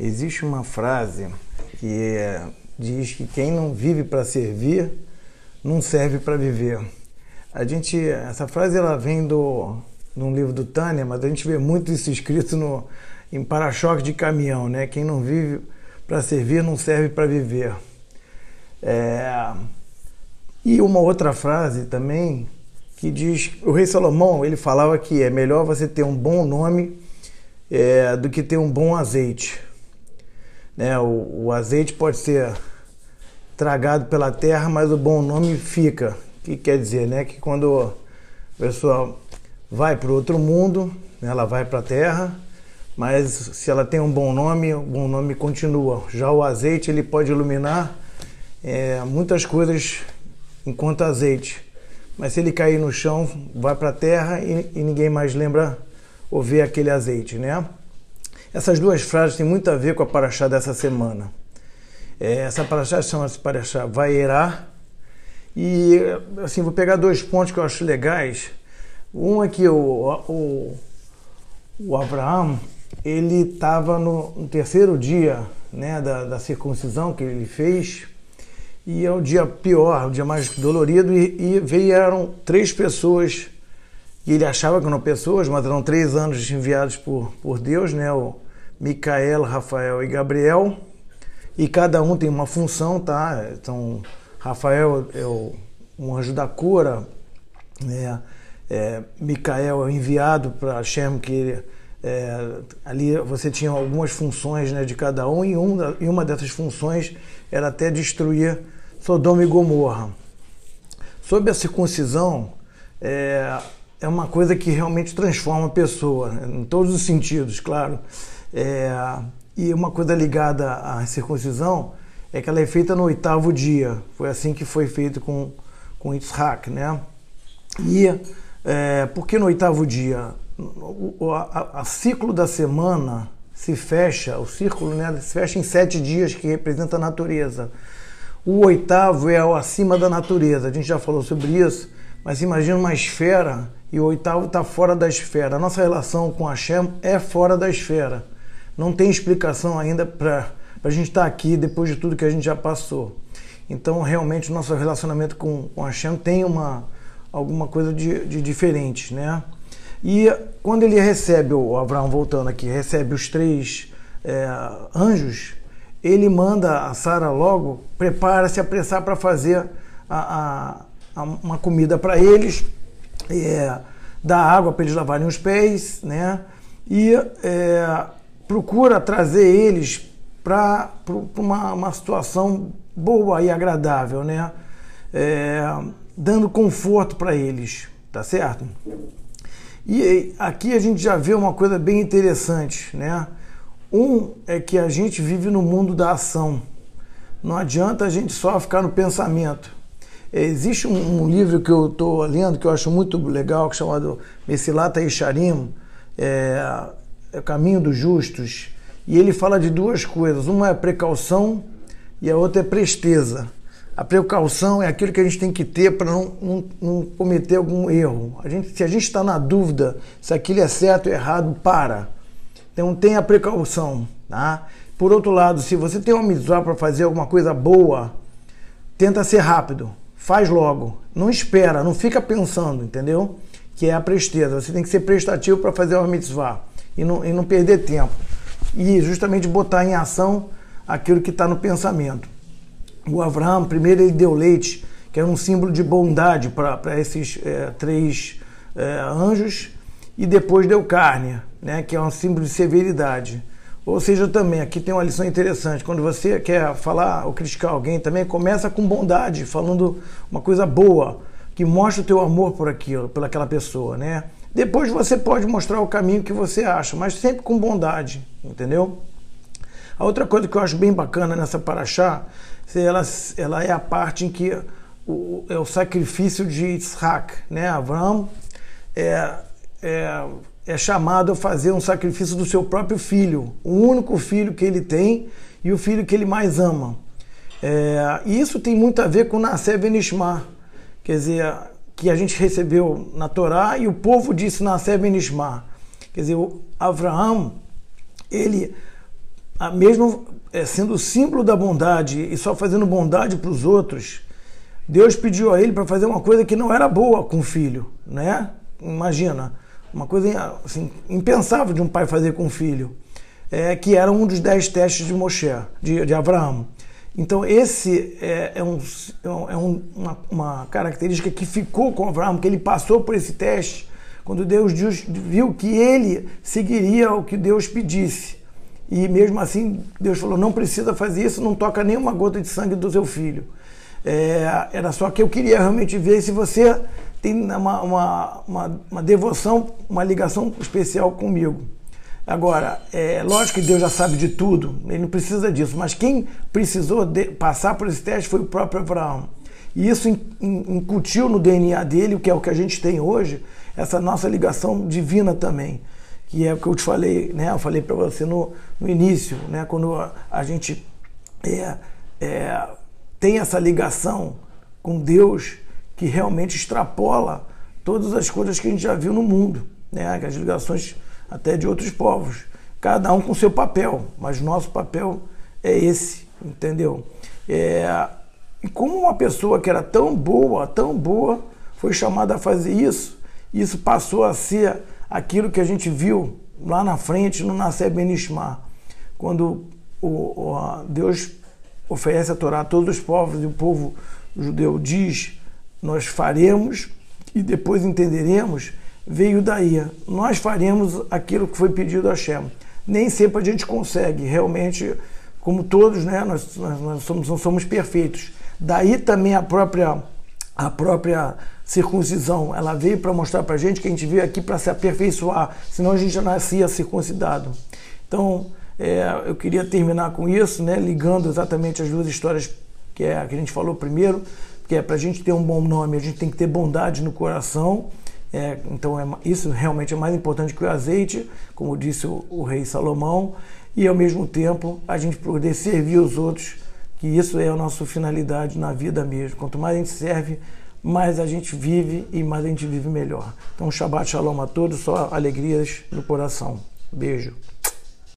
Existe uma frase que é, diz que quem não vive para servir não serve para viver. A gente, essa frase ela vem do num livro do Tânia, mas a gente vê muito isso escrito no em para-choque de caminhão, né? Quem não vive para servir não serve para viver. É... E uma outra frase também que diz, o rei Salomão ele falava que é melhor você ter um bom nome é, do que ter um bom azeite. Né? O, o azeite pode ser tragado pela terra, mas o bom nome fica. O que quer dizer? Né? Que quando a pessoa vai para outro mundo, né? ela vai para a terra, mas se ela tem um bom nome, o bom nome continua. Já o azeite ele pode iluminar é, muitas coisas enquanto azeite, mas se ele cair no chão, vai para a terra e, e ninguém mais lembra ou vê aquele azeite, né? Essas duas frases têm muito a ver com a paraxá dessa semana. É, essa paraxá chama-se paraxá Vaerá. E, assim, vou pegar dois pontos que eu acho legais. Um é que o, o, o Abraão, ele estava no, no, terceiro dia né, da, da, circuncisão que ele fez. E é o dia pior, o dia mais dolorido. E, e vieram três pessoas e ele achava que eram pessoas, mas eram três anjos enviados por, por Deus, né? O Micael, Rafael e Gabriel. E cada um tem uma função, tá? Então, Rafael é o, um anjo da cura, né? É, Micael é enviado para Hashem, que é, ali você tinha algumas funções né, de cada um, e, um, e uma dessas funções era até destruir Sodoma e Gomorra. Sob a circuncisão, é, é uma coisa que realmente transforma a pessoa, em todos os sentidos, claro. É, e uma coisa ligada à circuncisão é que ela é feita no oitavo dia. Foi assim que foi feito com, com Yitzhak, né? E é, por que no oitavo dia? O a, a, ciclo da semana se fecha, o círculo né, se fecha em sete dias, que representa a natureza. O oitavo é o acima da natureza, a gente já falou sobre isso, mas imagina uma esfera e o oitavo está fora da esfera. A nossa relação com Hashem é fora da esfera. Não tem explicação ainda para a gente estar tá aqui depois de tudo que a gente já passou. Então, realmente, o nosso relacionamento com, com Hashem tem uma, alguma coisa de, de diferente, né? E quando ele recebe, o Abraão voltando aqui, recebe os três é, anjos, ele manda a Sara logo, prepara-se, apressar para fazer a, a, a, uma comida para eles, é, água para eles lavarem os pés, né? E é, procura trazer eles para uma, uma situação boa e agradável, né? É, dando conforto para eles, tá certo? E aqui a gente já vê uma coisa bem interessante, né? Um é que a gente vive no mundo da ação. Não adianta a gente só ficar no pensamento. Existe um, um livro que eu estou lendo que eu acho muito legal, que é chamado Messilata Isharim, é, é o Caminho dos Justos, e ele fala de duas coisas. Uma é precaução e a outra é presteza. A precaução é aquilo que a gente tem que ter para não, não, não, cometer algum erro. A gente, se a gente está na dúvida se aquilo é certo ou errado, para. Então tenha precaução. Tá? Por outro lado, se você tem uma mitzvah para fazer alguma coisa boa, tenta ser rápido faz logo. Não espera, não fica pensando, entendeu? Que é a presteza. Você tem que ser prestativo para fazer o mitzvah e não, e não perder tempo. E justamente botar em ação aquilo que está no pensamento. O Abraão, primeiro, ele deu leite, que era um símbolo de bondade para esses é, três é, anjos, e depois deu carne, né, que é um símbolo de severidade. Ou seja, também aqui tem uma lição interessante. Quando você quer falar ou criticar alguém, também começa com bondade, falando uma coisa boa, que mostra o teu amor por aquilo, pelaquela pessoa, né? Depois você pode mostrar o caminho que você acha, mas sempre com bondade, entendeu? A outra coisa que eu acho bem bacana nessa paraxá, ela, ela é a parte em que o, é o sacrifício de Isaac, né? Abraão é, é é chamado a fazer um sacrifício do seu próprio filho, o único filho que ele tem e o filho que ele mais ama. É, e isso tem muito a ver com Nascer Benishmar, quer dizer, que a gente recebeu na Torá e o povo disse Nascer Benishmar. Quer dizer, o Abraão, ele mesmo é, sendo símbolo da bondade e só fazendo bondade para os outros, Deus pediu a ele para fazer uma coisa que não era boa com o filho, né? Imagina, uma coisa assim, impensável de um pai fazer com o filho, é, que era um dos dez testes de Moshe, de, de Abraão. Então, esse é, é, um, é um, uma, uma, característica que ficou com Abraão, que ele passou por esse teste, quando Deus viu que ele seguiria o que Deus pedisse. E mesmo assim, Deus falou: não precisa fazer isso, não toca nenhuma gota de sangue do seu filho. É, era só que eu queria realmente ver se você tem uma, uma, uma, uma devoção, uma ligação especial comigo. Agora, é lógico que Deus já sabe de tudo, ele não precisa disso, mas quem precisou de, passar por esse teste foi o próprio Abraão. E isso incutiu no DNA dele, o que é o que a gente tem hoje, essa nossa ligação divina também. Que é o que eu te falei, né? Eu falei para você no, no início, né? Quando a, a gente é, é, tem essa ligação com Deus que realmente extrapola todas as coisas que a gente já viu no mundo, né? As ligações até de outros povos, cada um com seu papel, mas nosso papel é esse, entendeu? É, e como uma pessoa que era tão boa, tão boa, foi chamada a fazer isso, isso passou a ser aquilo que a gente viu lá na frente no Nascer Benishmar, quando o, o, Deus oferece a Torá a todos os povos e o povo judeu diz: Nós faremos e depois entenderemos veio daí. Nós faremos aquilo que foi pedido a Hashem. Nem sempre a gente consegue, realmente, como todos, né, nós, nós, nós somos, não somos perfeitos. Daí também a própria, a própria circuncisão, ela veio para mostrar para a gente que a gente veio aqui para se aperfeiçoar, senão a gente já nascia circuncidado. Então, é, eu queria terminar com isso, né, ligando exatamente as duas histórias que, é, que a gente falou primeiro, que é para a gente ter um bom nome, a gente tem que ter bondade no coração é, então, é, isso realmente é mais importante que o azeite, como disse o, o, rei Salomão, e ao mesmo tempo a gente poder servir os outros, que isso é a nossa finalidade na vida mesmo. Quanto mais a gente serve, mais a gente vive e mais a gente vive melhor. Então, Shabbat Shalom a todos, só alegrias no coração. Beijo.